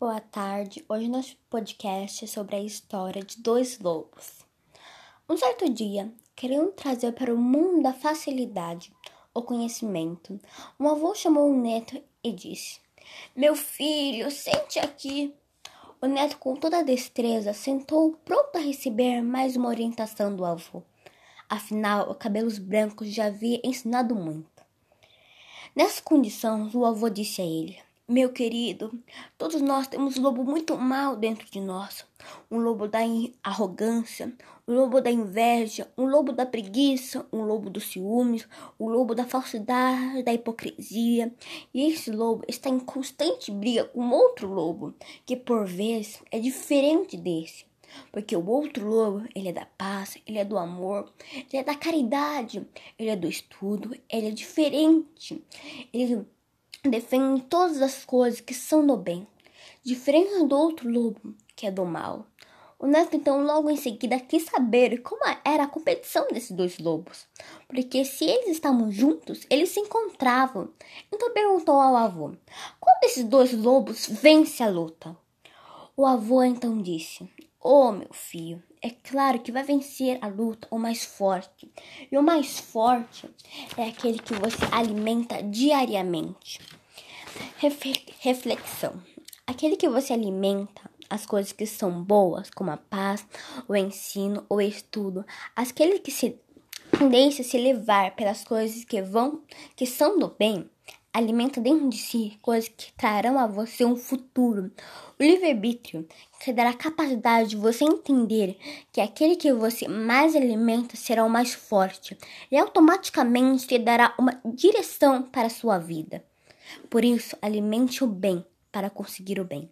Boa tarde. Hoje nosso podcast é sobre a história de dois lobos. Um certo dia, querendo trazer para o mundo da facilidade o conhecimento, um avô chamou o neto e disse: Meu filho, sente aqui. O neto, com toda a destreza, sentou pronto a receber mais uma orientação do avô. Afinal, os cabelos brancos já havia ensinado muito. Nessa condição, o avô disse a ele: meu querido, todos nós temos um lobo muito mal dentro de nós. Um lobo da arrogância, um lobo da inveja, um lobo da preguiça, um lobo dos ciúmes, um lobo da falsidade, da hipocrisia. E esse lobo está em constante briga com outro lobo, que por vezes é diferente desse. Porque o outro lobo, ele é da paz, ele é do amor, ele é da caridade, ele é do estudo, ele é diferente. Ele defende todas as coisas que são do bem, diferente do outro lobo, que é do mal. O neto então logo em seguida quis saber como era a competição desses dois lobos, porque se eles estavam juntos, eles se encontravam. Então perguntou ao avô: Qual desses dois lobos vence a luta? O avô então disse: Oh, meu filho, é claro que vai vencer a luta o mais forte. E o mais forte é aquele que você alimenta diariamente. Reflexão: aquele que você alimenta as coisas que são boas, como a paz, o ensino, o estudo, aquele que se deixa se levar pelas coisas que vão, que são do bem, alimenta dentro de si coisas que trarão a você um futuro. O livre-arbítrio, que dará a capacidade de você entender que aquele que você mais alimenta será o mais forte e automaticamente te dará uma direção para a sua vida. Por isso, alimente o bem para conseguir o bem.